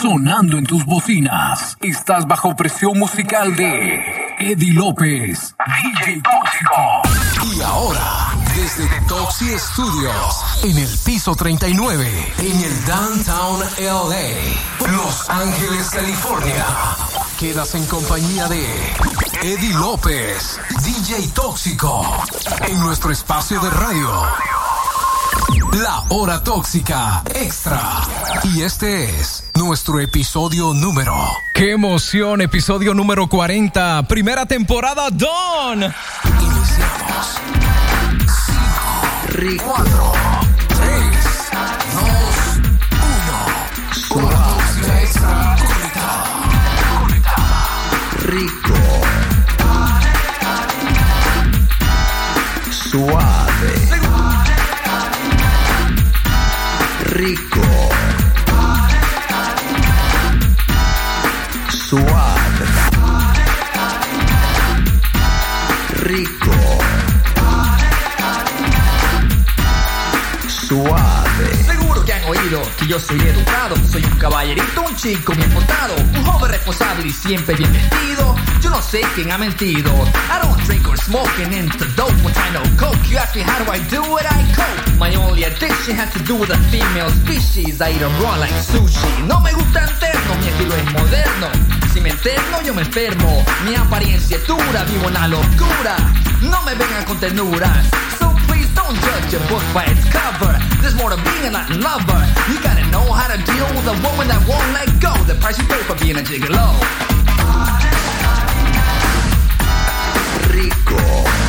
sonando en tus bocinas. Estás bajo presión musical de Eddie López, DJ Tóxico. Y ahora, desde Toxi Studios, en el piso 39, en el Downtown LA, Los Ángeles, California. Quedas en compañía de Eddie López, DJ Tóxico, en nuestro espacio de radio. La Hora Tóxica Extra. Y este es nuestro episodio número. ¡Qué emoción! Episodio número 40, primera temporada, Don. Iniciamos. 5, 4, yo soy educado, soy un caballerito, un chico bien portado, un joven responsable y siempre bien vestido. Yo no sé quién ha mentido. I don't drink or smoke and into dope when I know coke. You ask me how do I do it, I cope. My only addiction has to do with the female species. I eat 'em raw like sushi. No me gusta interno, mi estilo es moderno. Si me enterno, yo me enfermo. Mi apariencia es dura, vivo en la locura. No me vengan con ternuras. Don't judge a book by its cover. There's more to being a lover. You gotta know how to deal with a woman that won't let go. The price you pay for being a gigolo. rico,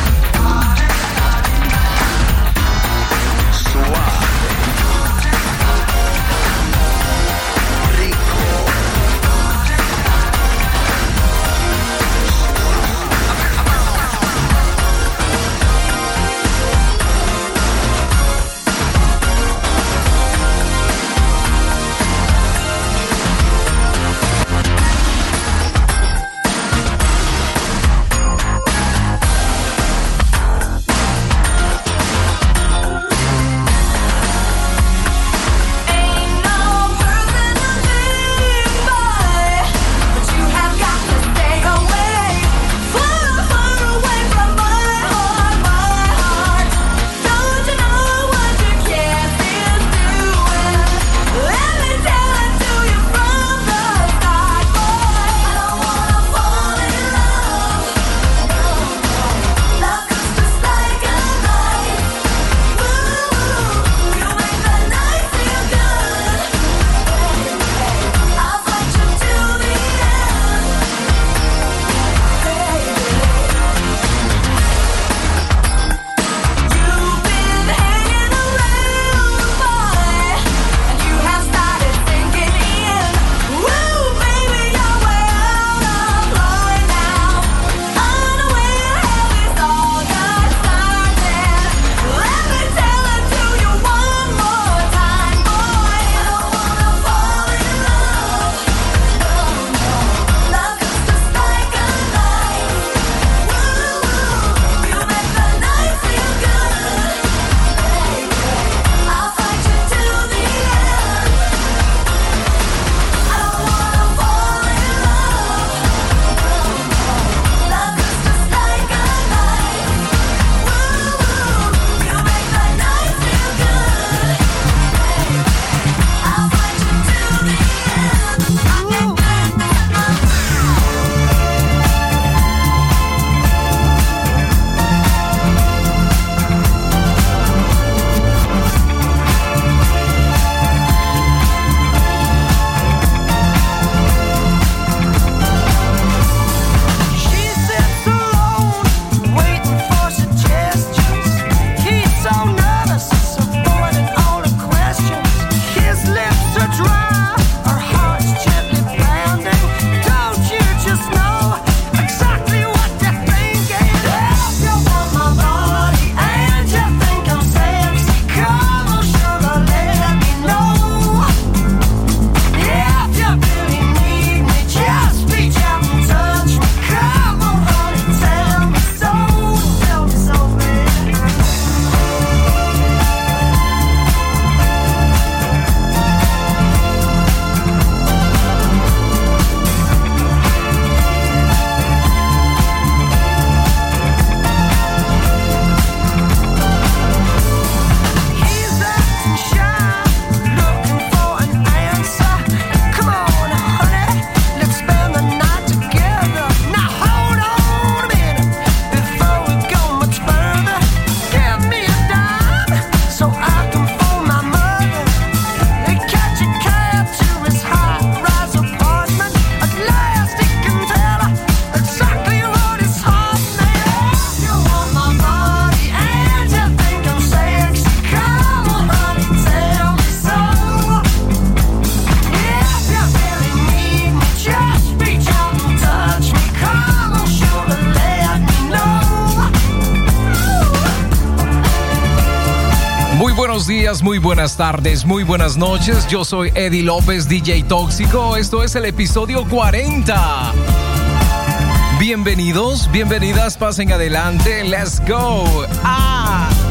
muy buenas tardes, muy buenas noches. Yo soy Eddie López, DJ Tóxico. Esto es el episodio 40. Bienvenidos, bienvenidas, pasen adelante. Let's go. Ah.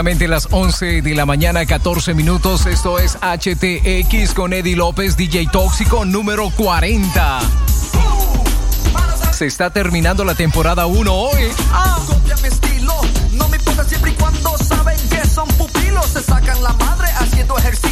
Exactamente las 11 de la mañana, 14 minutos. Esto es HTX con Eddie López, DJ Tóxico número 40. Se está terminando la temporada 1 hoy. Copia mi estilo, no me importa siempre y cuando saben que son pupilos. Se sacan la madre haciendo ejercicio.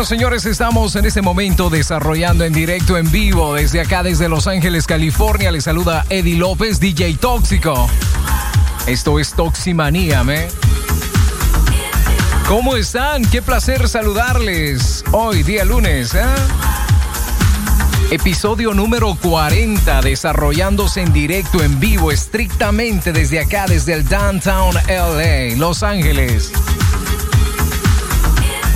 Bueno, señores, estamos en este momento desarrollando en directo, en vivo, desde acá, desde Los Ángeles, California. Les saluda Eddie López, DJ Tóxico. Esto es Toximanía, ¿me? ¿Cómo están? Qué placer saludarles hoy, día lunes, ¿eh? Episodio número 40, desarrollándose en directo, en vivo, estrictamente desde acá, desde el Downtown LA, Los Ángeles.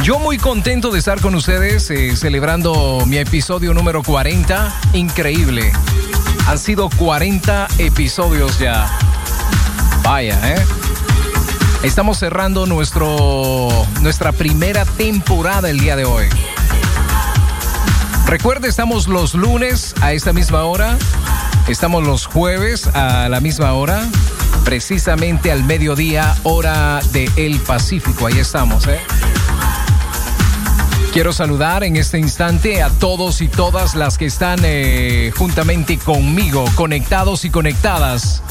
Yo muy contento de estar con ustedes eh, celebrando mi episodio número 40. Increíble. Han sido 40 episodios ya. Vaya, ¿eh? Estamos cerrando nuestro, nuestra primera temporada el día de hoy. Recuerde, estamos los lunes a esta misma hora. Estamos los jueves a la misma hora. Precisamente al mediodía, hora de El Pacífico. Ahí estamos, ¿eh? Quiero saludar en este instante a todos y todas las que están eh, juntamente conmigo, conectados y conectadas.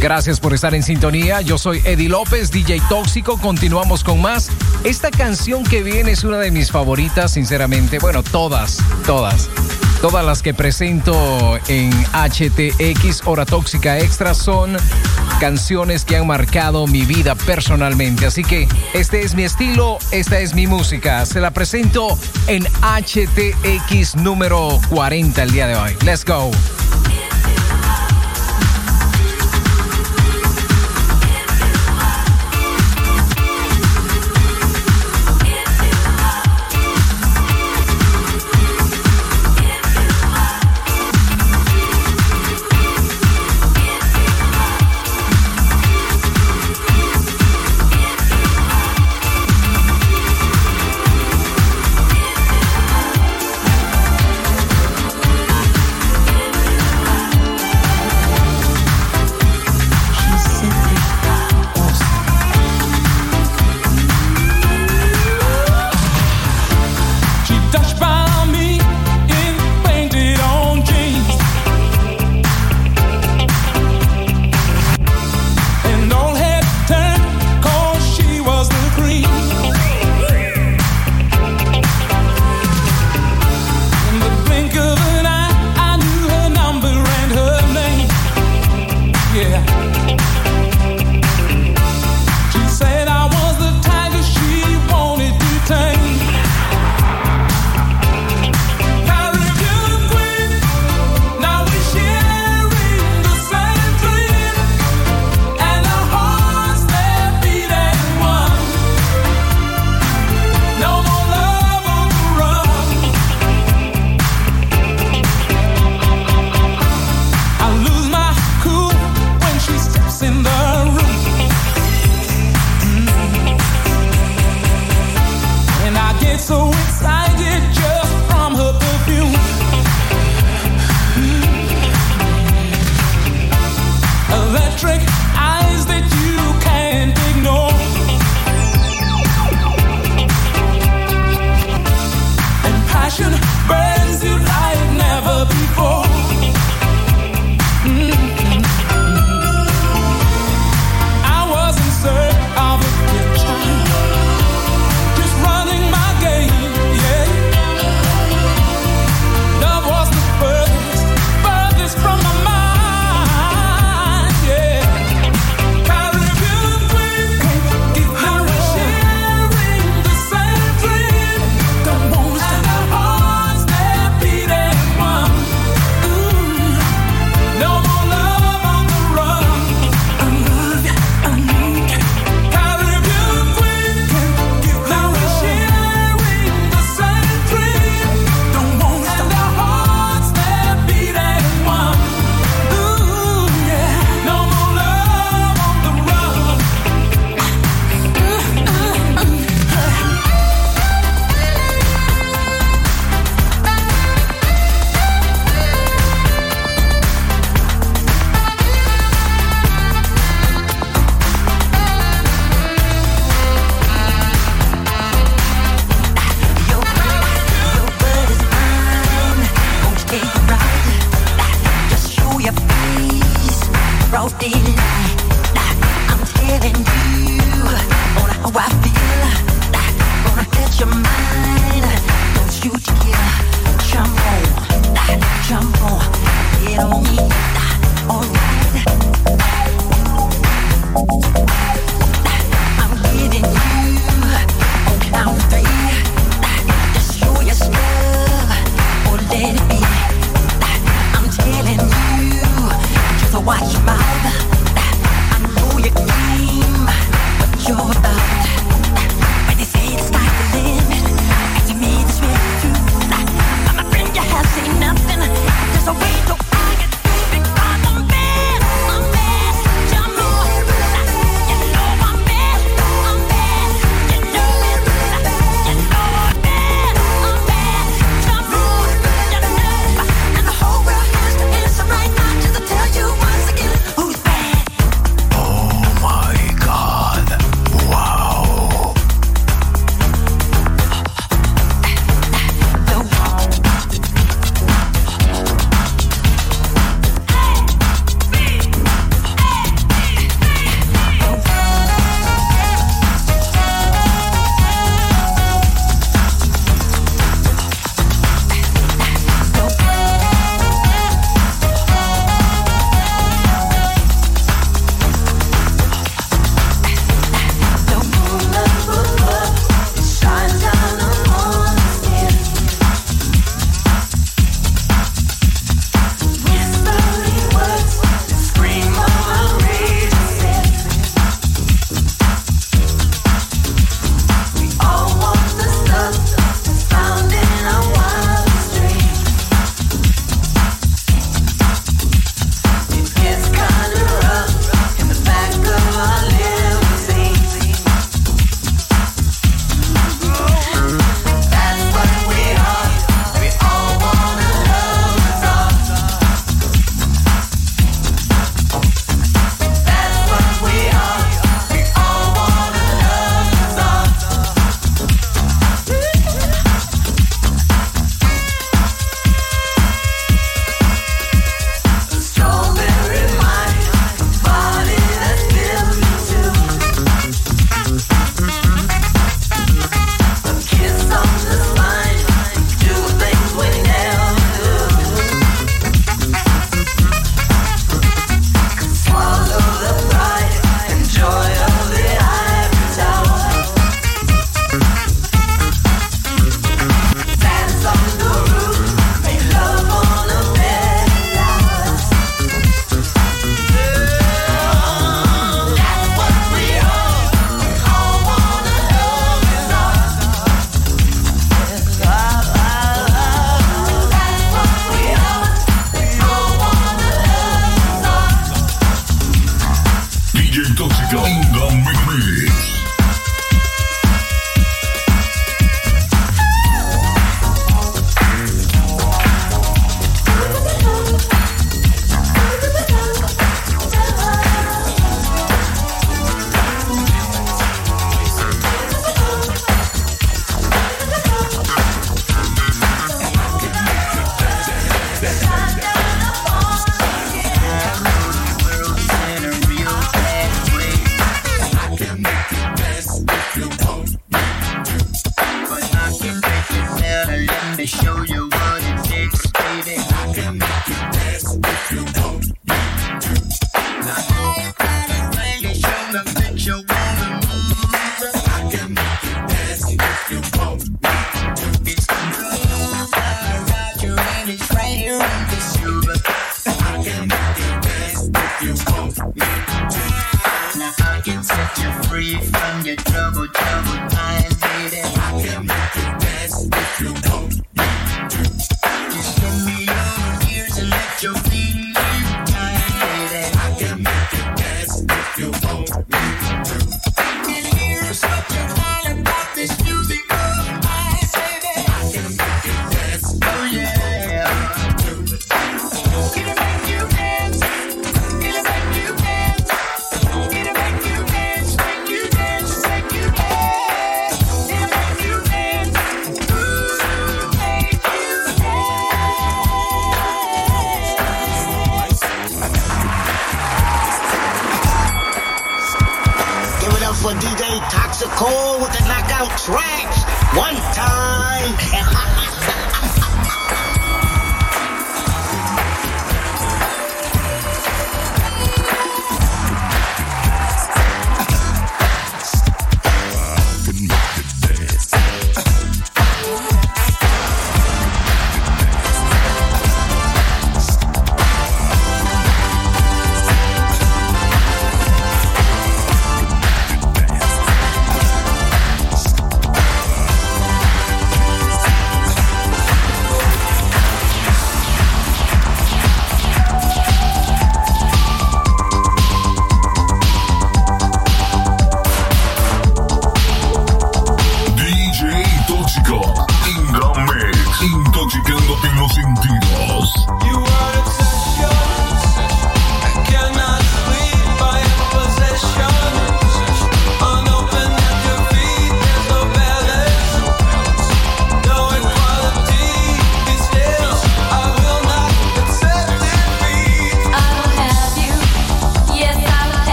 Gracias por estar en sintonía. Yo soy Eddie López, DJ Tóxico. Continuamos con más. Esta canción que viene es una de mis favoritas, sinceramente. Bueno, todas, todas. Todas las que presento en HTX Hora Tóxica Extra son canciones que han marcado mi vida personalmente. Así que este es mi estilo, esta es mi música. Se la presento en HTX número 40 el día de hoy. Let's go.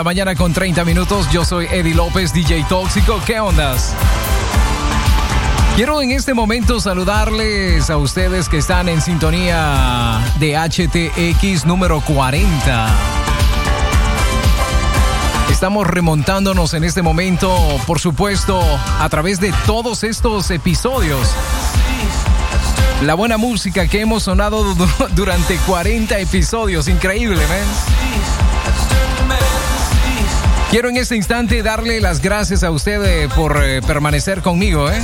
La mañana con 30 minutos. Yo soy Eddie López, DJ Tóxico. ¿Qué ondas? Quiero en este momento saludarles a ustedes que están en sintonía de HTX número 40. Estamos remontándonos en este momento, por supuesto, a través de todos estos episodios. La buena música que hemos sonado du- durante 40 episodios, increíble, man. Quiero en este instante darle las gracias a usted eh, por eh, permanecer conmigo, ¿eh?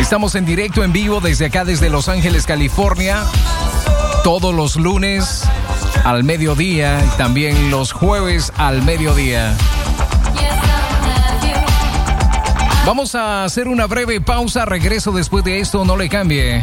Estamos en directo en vivo desde acá, desde Los Ángeles, California, todos los lunes al mediodía y también los jueves al mediodía. Vamos a hacer una breve pausa, regreso después de esto, no le cambie.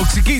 Dale,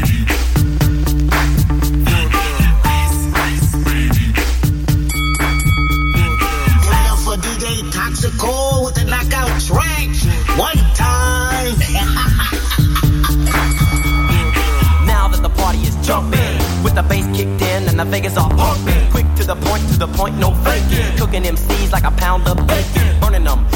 bass kicked in and the Vegas all pumping. Quick to the point, to the point, no faking. Cooking MCs like a pound of bacon. Burning them,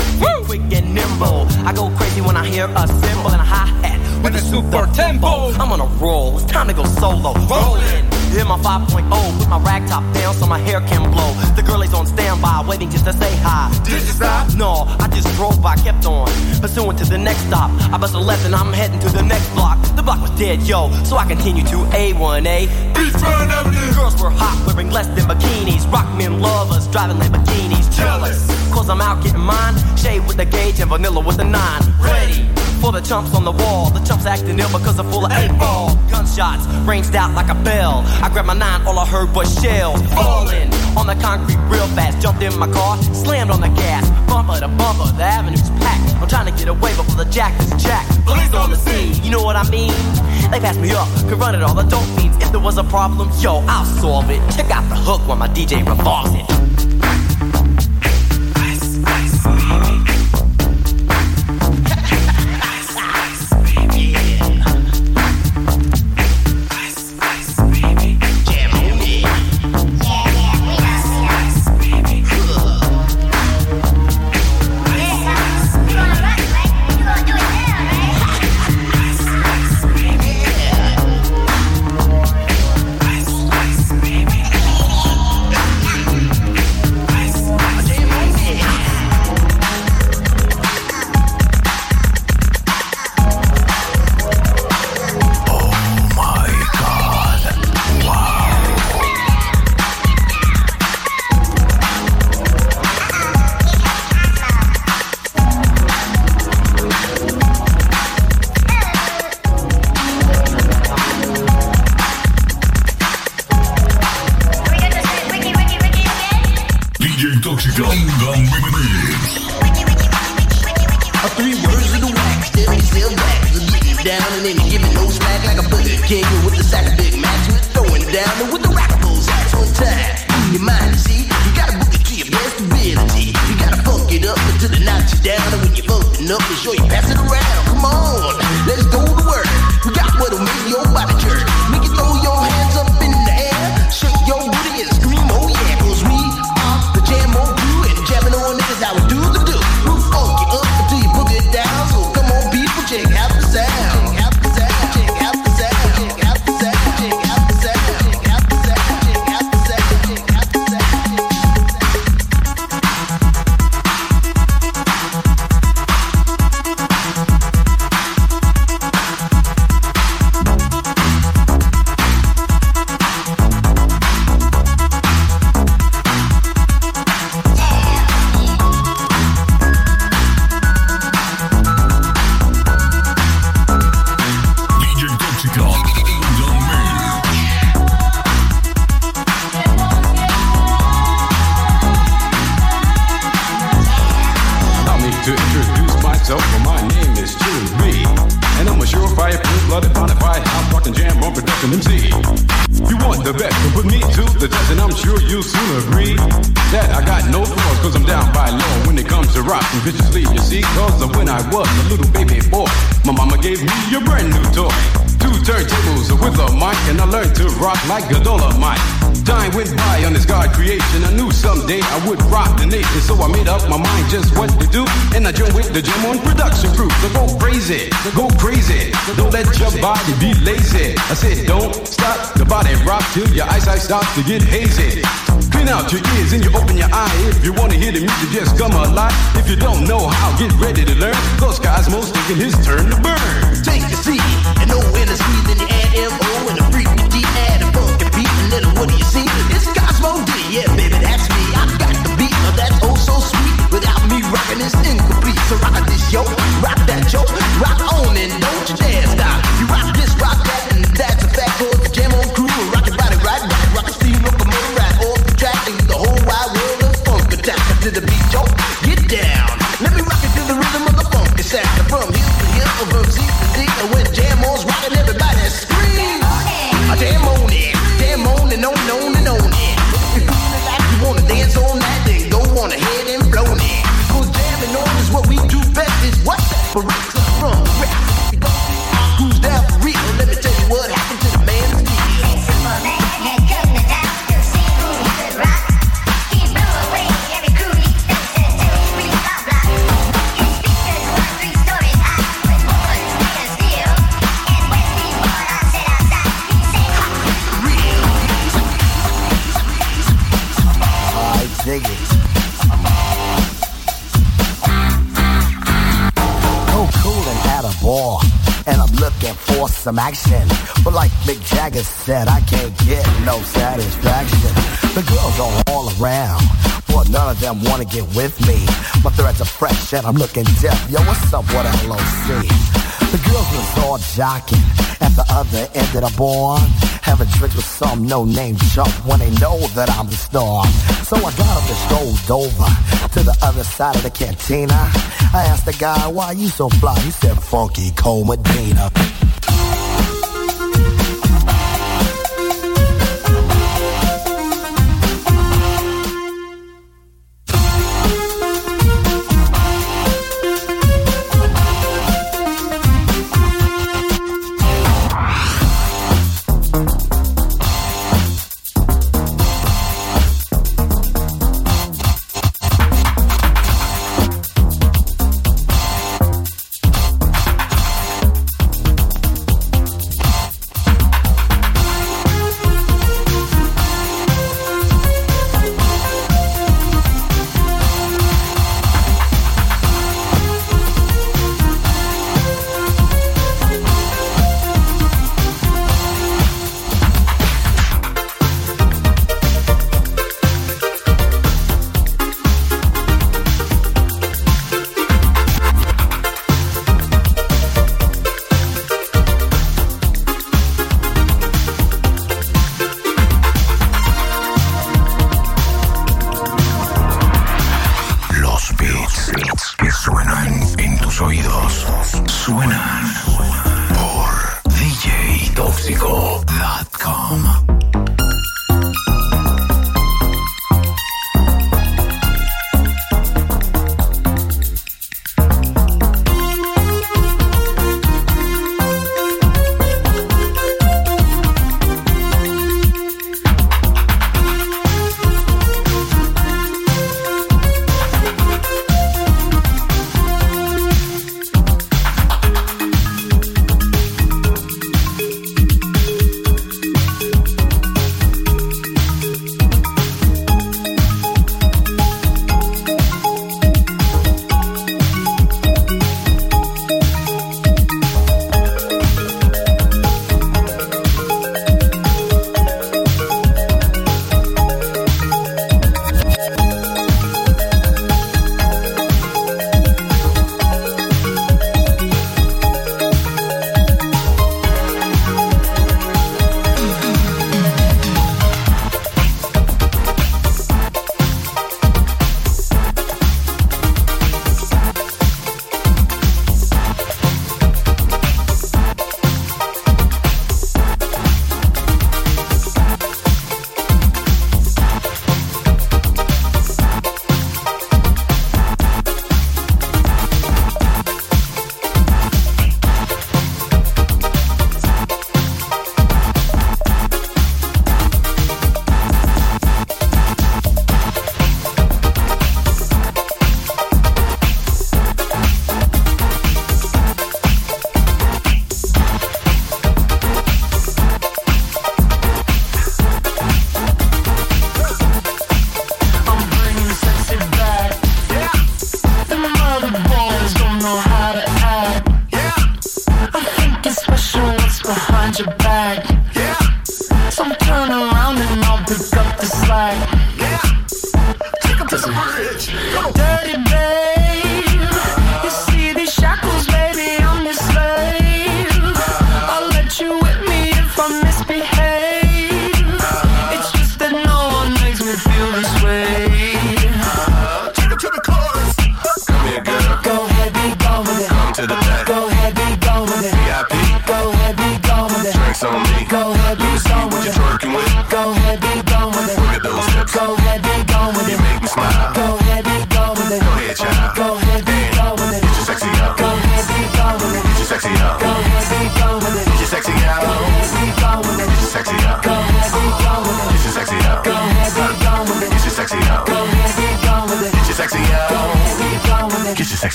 quick and nimble. I go crazy when I hear a cymbal and a hi hat with a super tempo. I'm on a roll, it's time to go solo. Rolling. In my 5.0, put my rag top down so my hair can blow. The girl is on standby, waiting just to say hi. Did you stop? No, I just drove by, kept on. Pursuing to the next stop. I bust a left and I'm heading to the next block. Block was dead, yo, so I continue to A1A. Beachfront Avenue. Girls were hot, wearing less than bikinis. Rock men lovers, driving Lamborghinis. Jealous, cause I'm out getting mine. Shade with the gauge and vanilla with the nine. Ready for the chumps on the wall. The chumps acting ill because they're full of eight ball. Gunshots ranged out like a bell. I grabbed my nine, all I heard was shells falling on the concrete real fast. Jumped in my car, slammed on the gas, bumper to bumper. The avenue's I'm trying to get away before the jack is jacked. Police on the scene, you know what I mean? They passed me up, could run it all. The dope means if there was a problem, yo, I'll solve it. Check out the hook while my DJ revolves it. to get hate. some action. But like Mick Jagger said, I can't get no satisfaction. The girls are all around, but none of them wanna get with me. My threads are fresh and I'm looking deaf. Yo, what's up with LOC? The girls was all jocking at the other end of the bar. Having drinks with some no-name chump when they know that I'm the star. So I got up and strolled over to the other side of the cantina. I asked the guy, why you so fly? He said, funky cold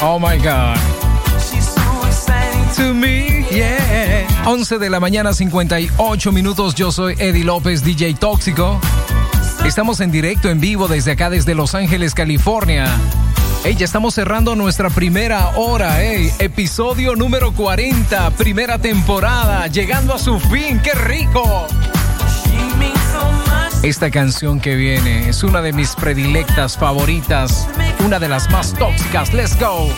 Oh my God. To me, yeah. 11 de la mañana, 58 minutos. Yo soy Eddie López, DJ Tóxico. Estamos en directo, en vivo, desde acá, desde Los Ángeles, California. Hey, ya estamos cerrando nuestra primera hora, hey. Episodio número 40, primera temporada, llegando a su fin. ¡Qué rico! Esta canción que viene es una de mis predilectas favoritas, una de las más tóxicas. Let's go.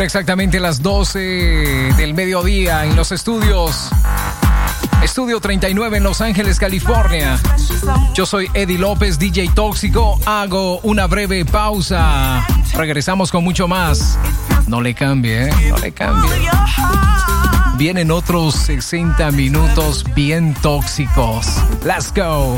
Bueno, exactamente las 12 del mediodía en los estudios. Estudio 39 en Los Ángeles, California. Yo soy Eddie López, DJ Tóxico. Hago una breve pausa. Regresamos con mucho más. No le cambie, ¿eh? No le cambie. Vienen otros 60 minutos bien tóxicos. Let's go.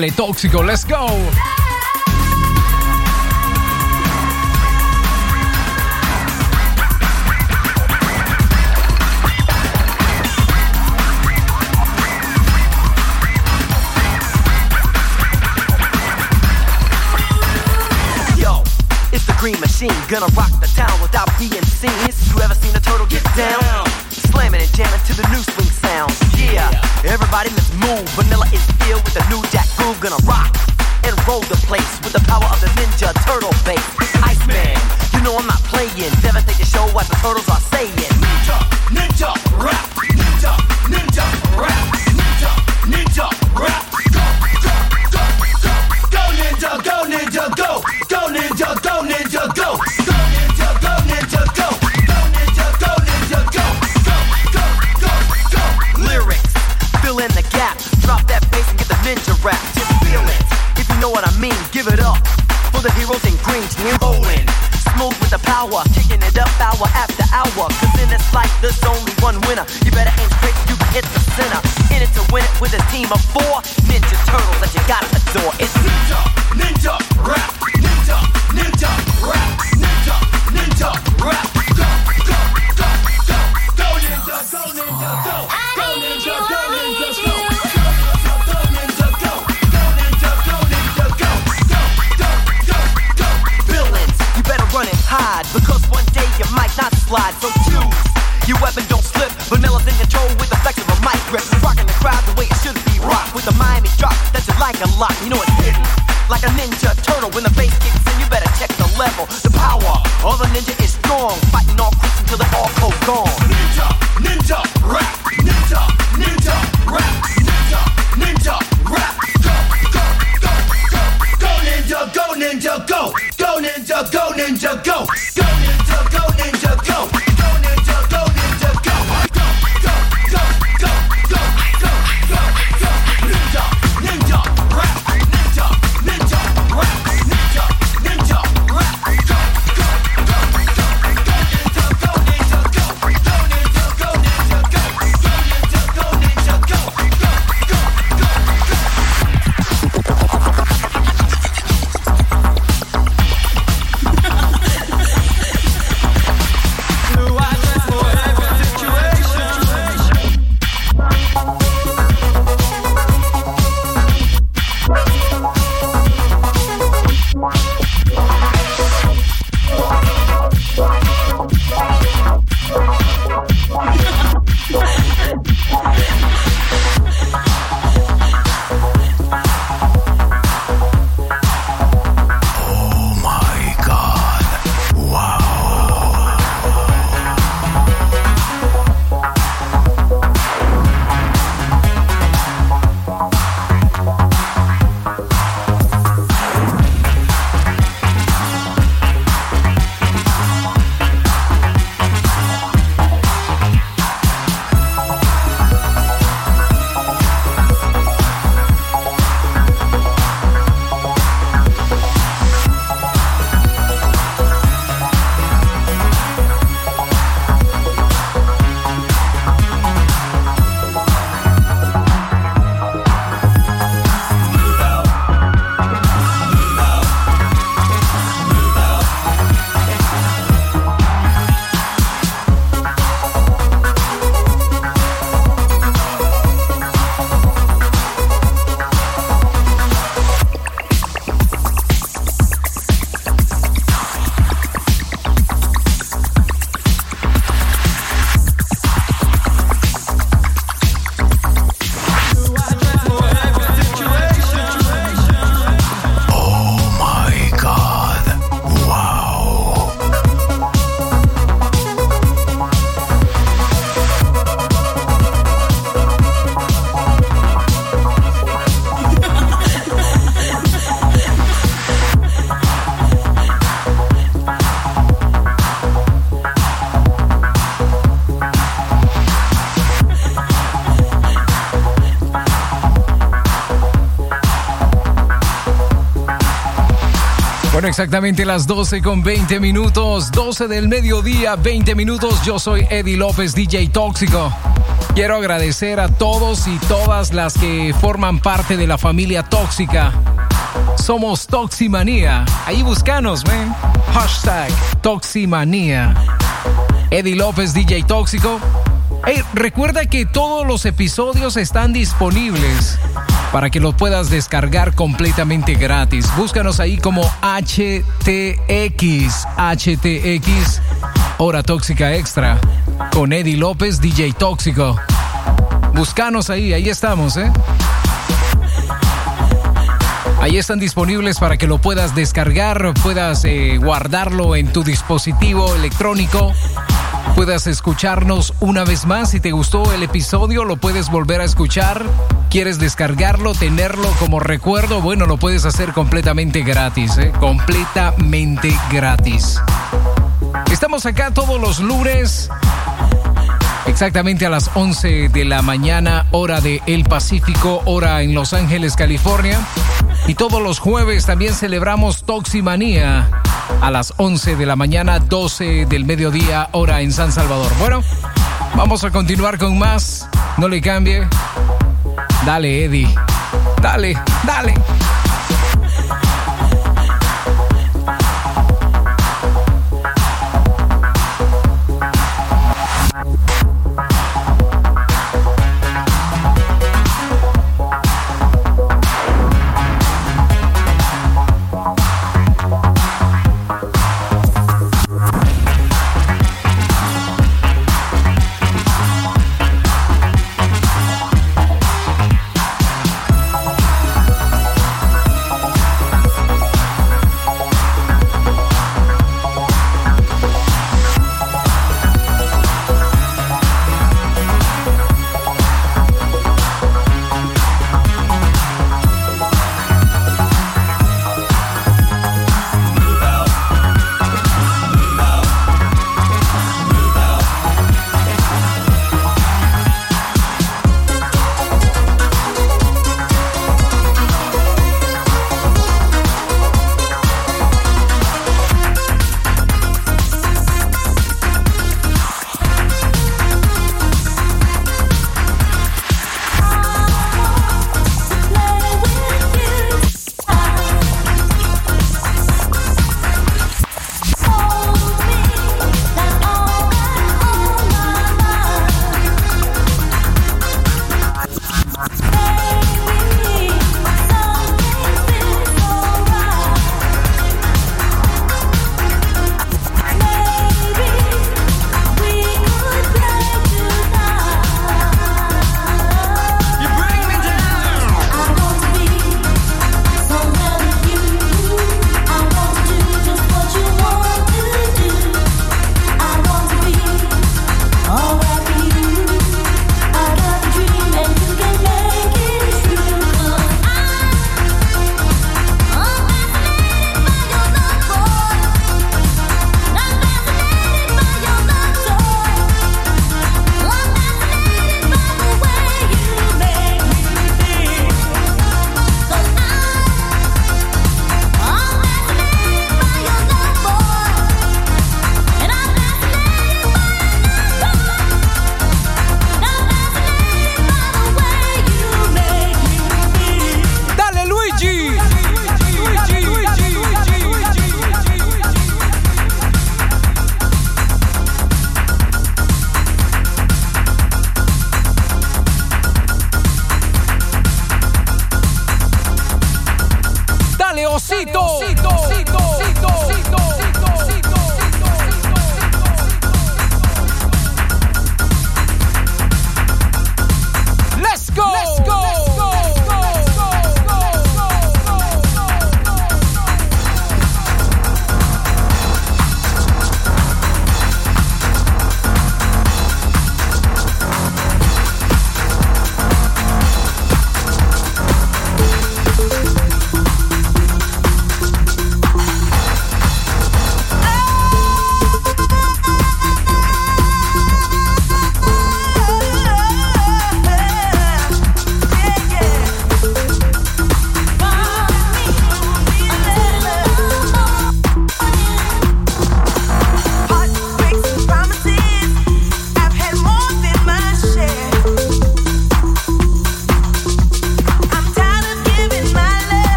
Dale, tóxico, let's go. Yo, it's the green machine, gonna rock the town without being seen. You ever seen a turtle get down? Slamming and jamming to the new swing sound. Yeah, everybody let's move. Vanilla is filled with the new jack groove, gonna rock and roll the place with the power of the ninja turtle bass. Iceman, you know I'm not playing. Devastate the show what the turtles are saying. Ninja, ninja, rap, green, team rolling. Smooth with the power, kicking it up hour after hour. Cause in this life, there's only one winner. You better aim quick, you can hit the center. In it to win it with a team of four ninja turtles that you gotta exactamente las 12 con 20 minutos, 12 del mediodía, 20 minutos. Yo soy Eddie López, DJ Tóxico. Quiero agradecer a todos y todas las que forman parte de la familia tóxica. Somos Toximanía. Ahí buscanos, ven. Hashtag Toximanía. Eddie López, DJ Tóxico. Hey, recuerda que todos los episodios están disponibles para que los puedas descargar completamente gratis. Búscanos ahí como HTX, HTX, Hora Tóxica Extra, con Eddie López, DJ Tóxico. Búscanos ahí, ahí estamos, ¿eh? Ahí están disponibles para que lo puedas descargar, puedas eh, guardarlo en tu dispositivo electrónico, puedas escucharnos una vez más. Si te gustó el episodio, lo puedes volver a escuchar. ¿Quieres descargarlo, tenerlo como recuerdo? Bueno, lo puedes hacer completamente gratis, ¿eh? completamente gratis. Estamos acá todos los lunes Exactamente a las 11 de la mañana, hora de El Pacífico, hora en Los Ángeles, California. Y todos los jueves también celebramos Toximanía a las 11 de la mañana, 12 del mediodía, hora en San Salvador. Bueno, vamos a continuar con más. No le cambie. Dale, Eddie. Dale, dale.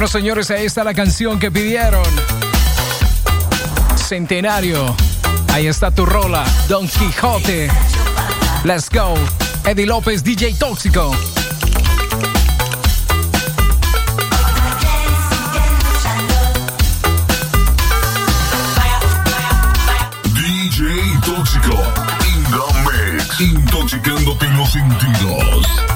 Bueno, señores, ahí está la canción que pidieron. Centenario. Ahí está tu rola, Don Quijote. Let's go. Eddie López, DJ Tóxico. DJ Tóxico. In the mix. Intoxicándote los sentidos.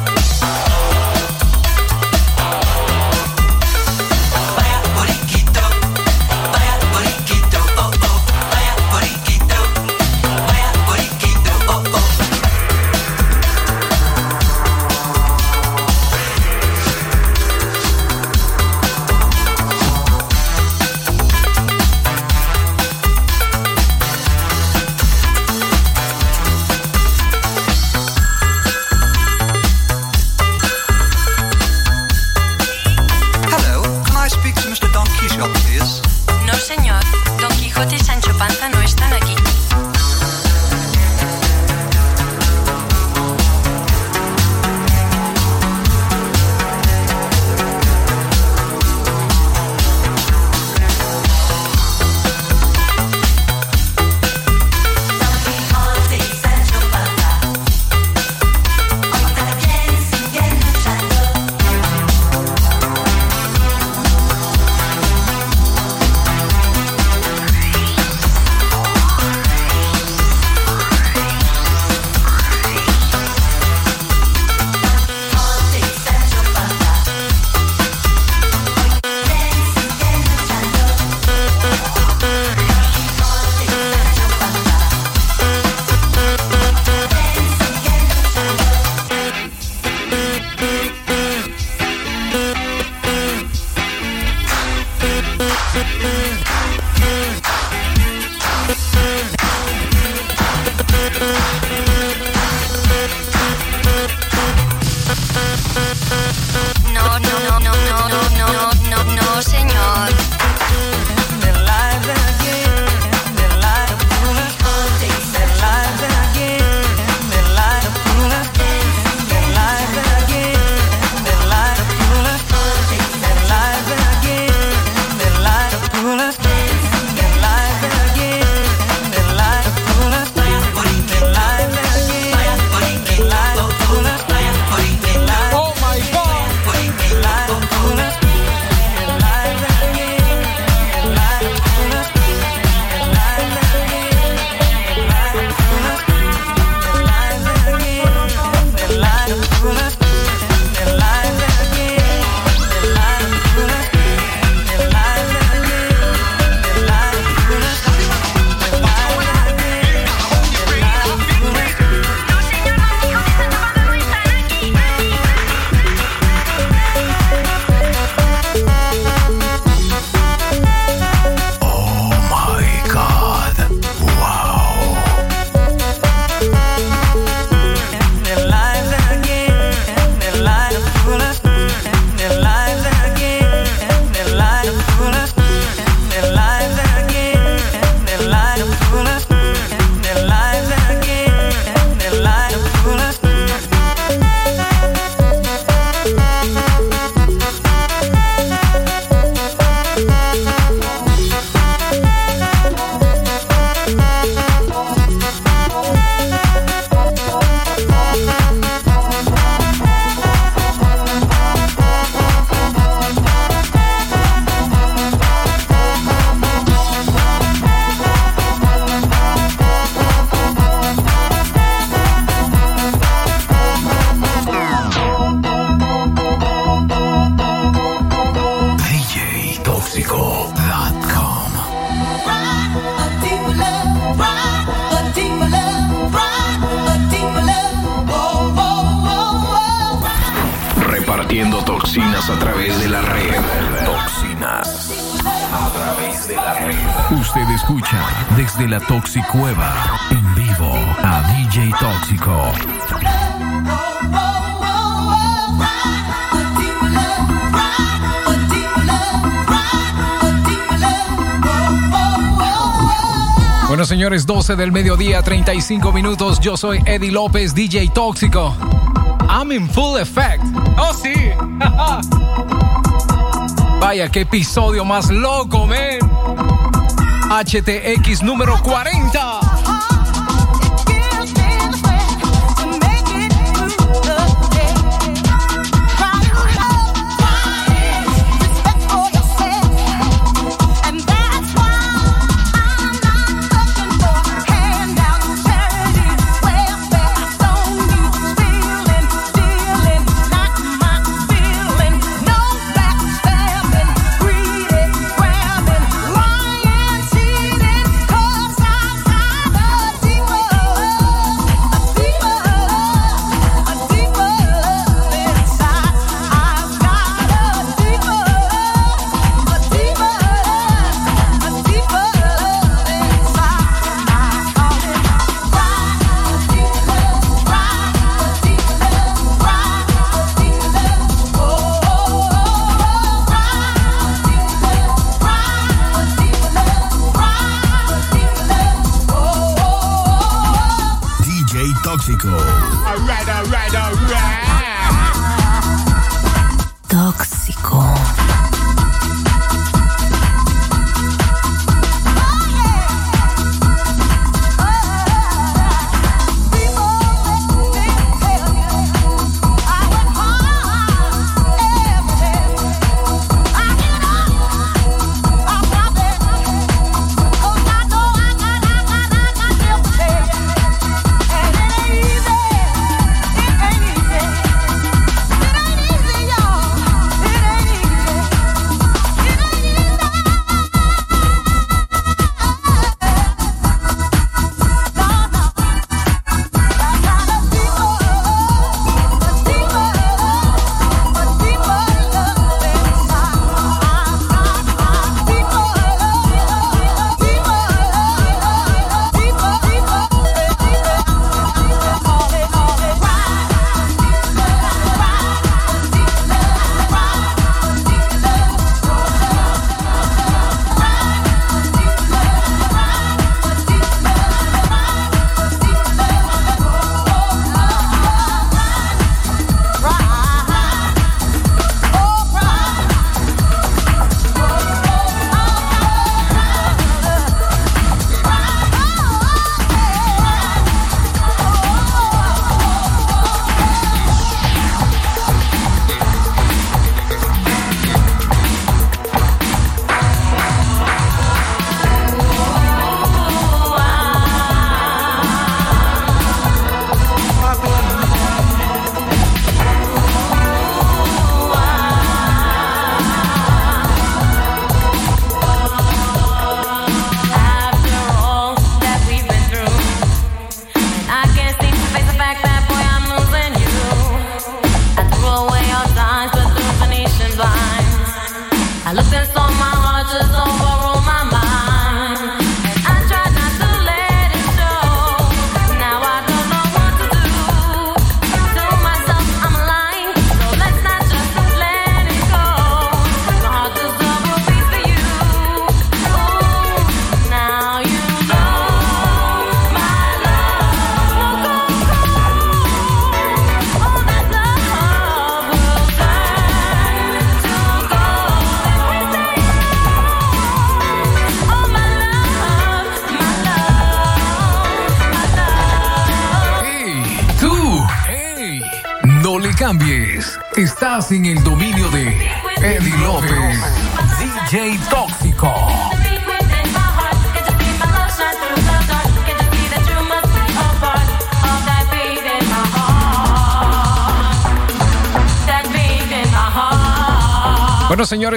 35 minutos. Yo soy Eddie López, DJ Tóxico. I'm in full effect. ¡Oh, sí! Vaya, qué episodio más loco, man. HTX número 40.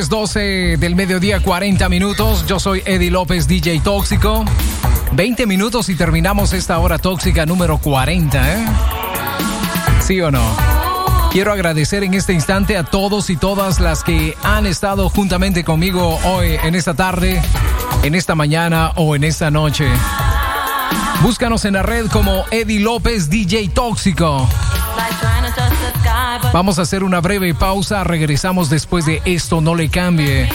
12 del mediodía, 40 minutos. Yo soy Eddie López, DJ Tóxico. 20 minutos y terminamos esta hora tóxica número 40, ¿eh? ¿Sí o no? Quiero agradecer en este instante a todos y todas las que han estado juntamente conmigo hoy, en esta tarde, en esta mañana o en esta noche. Búscanos en la red como Eddie López, DJ Tóxico. Vamos a hacer una breve pausa, regresamos después de esto, no le cambie.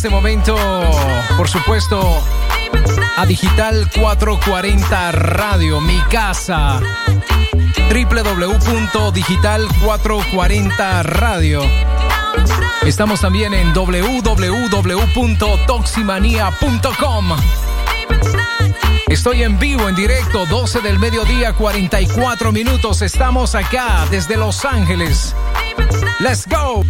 este momento, por supuesto, a Digital 440 Radio, mi casa. www.digital440 Radio. Estamos también en www.toximanía.com. Estoy en vivo, en directo, 12 del mediodía, 44 minutos. Estamos acá desde Los Ángeles. Let's go.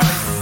surprise.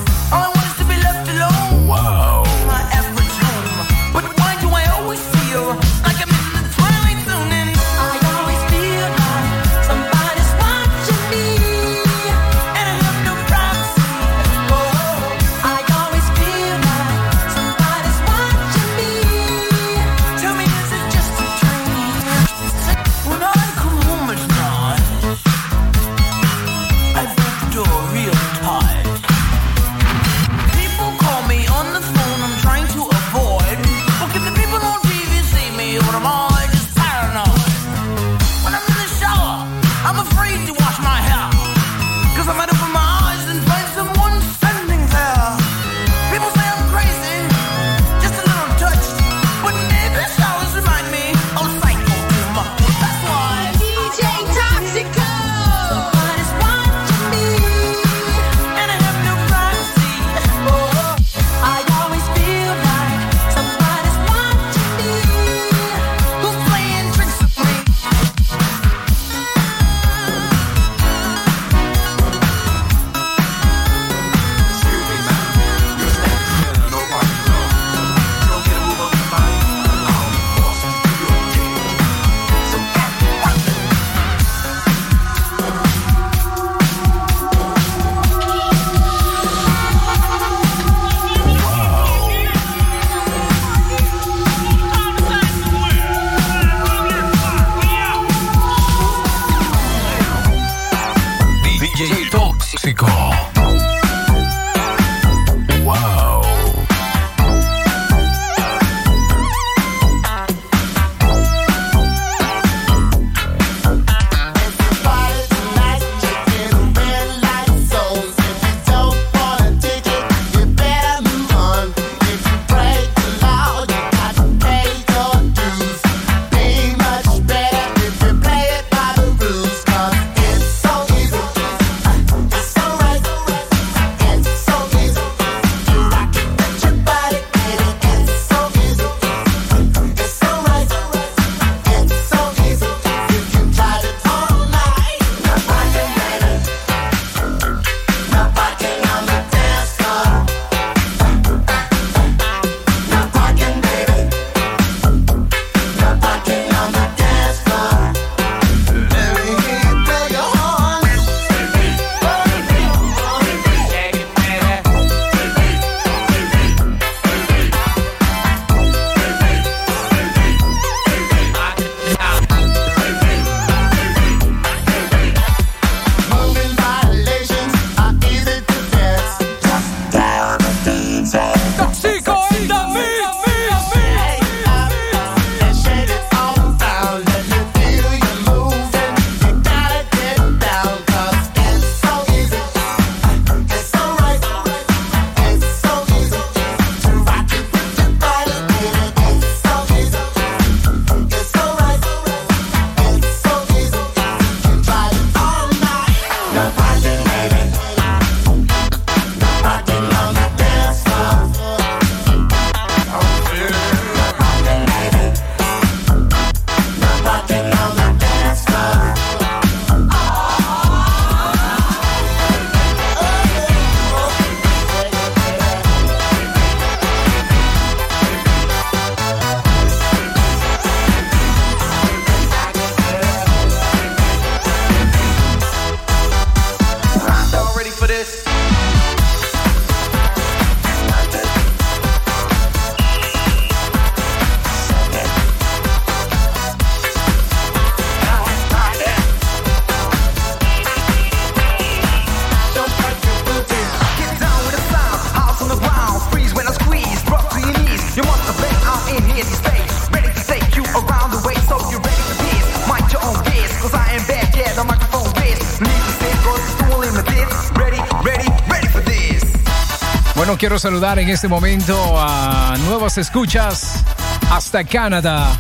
saludar en este momento a nuevas escuchas hasta Canadá.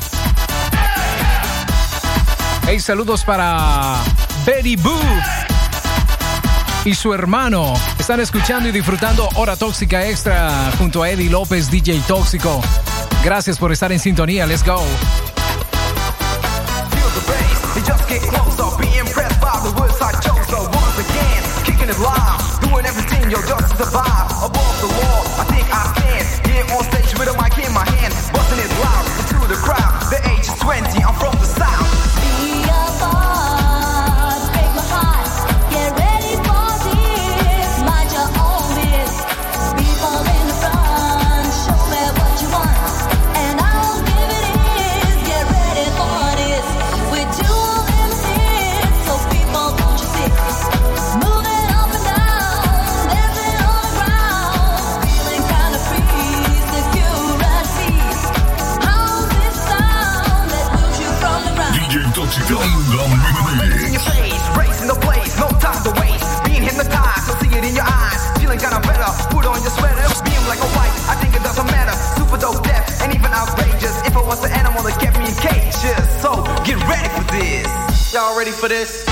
Hey, saludos para Betty Booth y su hermano. Están escuchando y disfrutando Hora Tóxica Extra junto a Eddie López, DJ Tóxico. Gracias por estar en sintonía. Let's go. for this?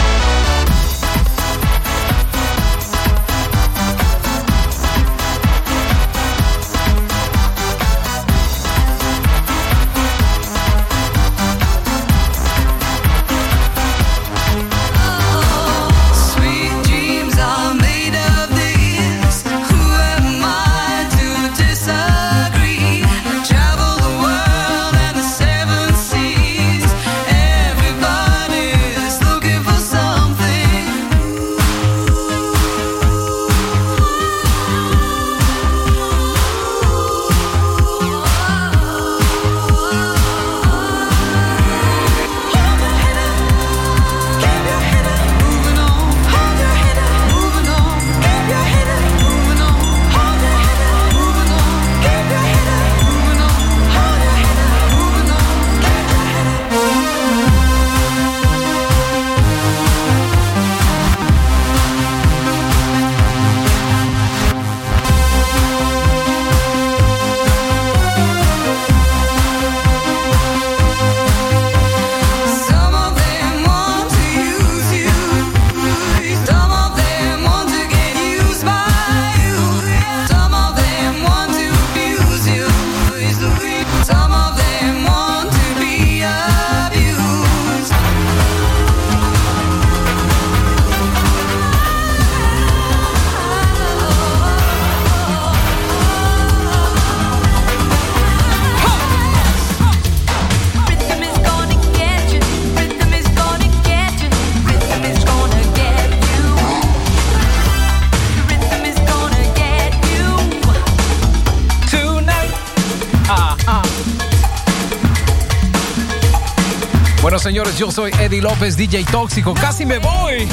Yo soy Eddie López, DJ Tóxico. ¡Casi me voy!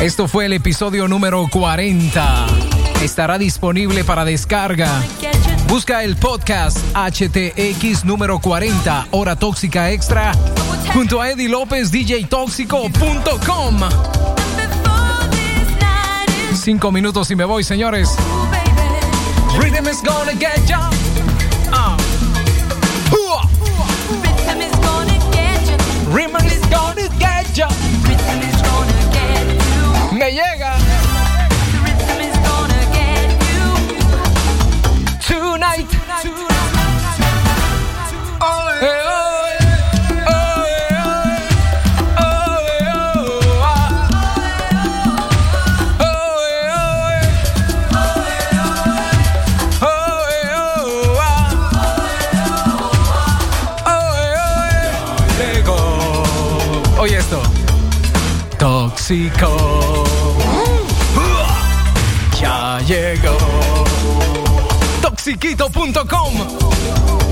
Esto fue el episodio número 40. Estará disponible para descarga. Busca el podcast HTX número 40, Hora Tóxica Extra, junto a Eddie López, DJTóxico.com. Cinco minutos y me voy, señores. Rhythm is gonna get you. jump. Ya llegó. Toxiquito.com.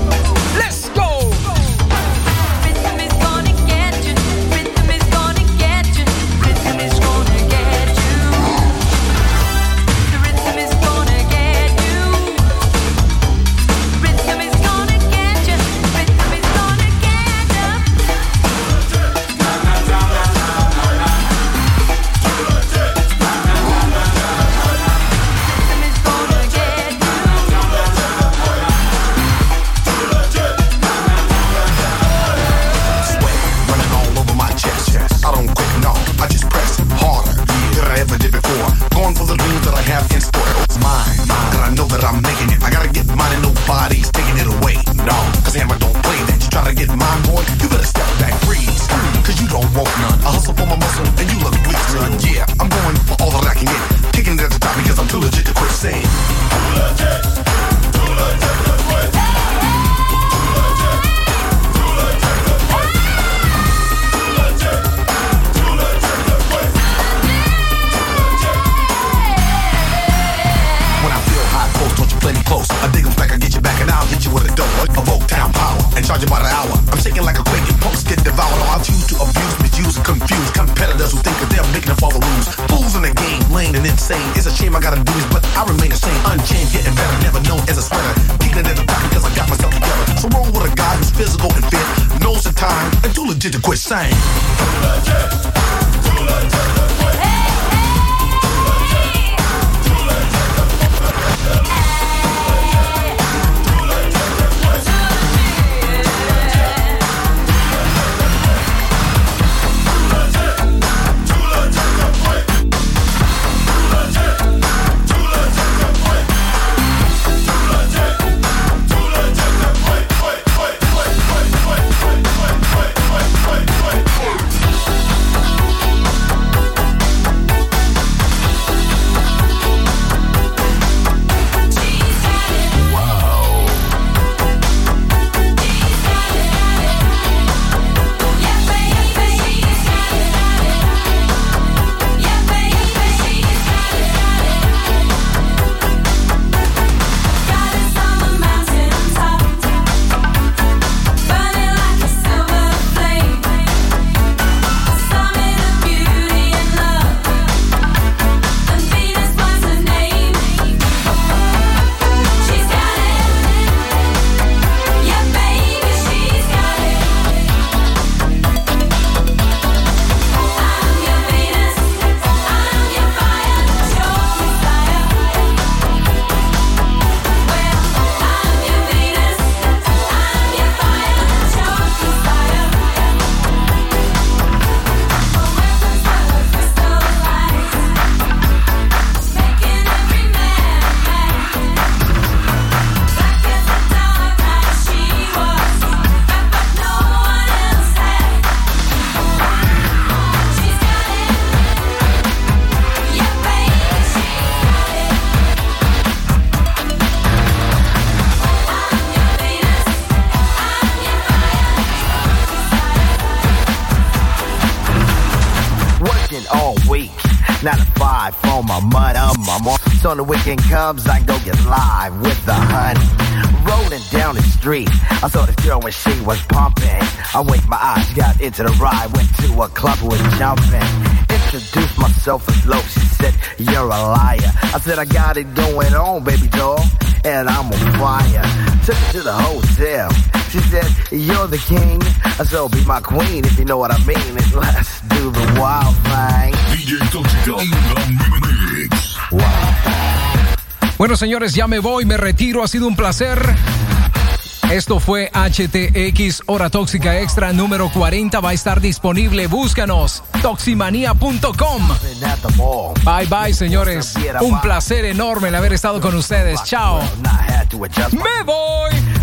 my queen if you know what I mean. And let's do the wild thing. DJ Tóxico Mix. Bueno, señores, ya me voy, me retiro. Ha sido un placer. Esto fue HTX Hora Tóxica Extra número 40. Va a estar disponible. Búscanos. Toximanía.com. Bye bye, señores. Un placer enorme el haber estado con ustedes. Chao. Me voy.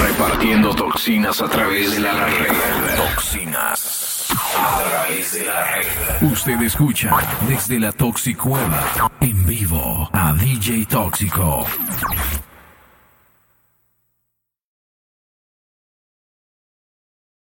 Repartiendo toxinas a través de la red. Toxinas a través de la red. Usted escucha desde la Toxicueva en vivo a DJ Tóxico.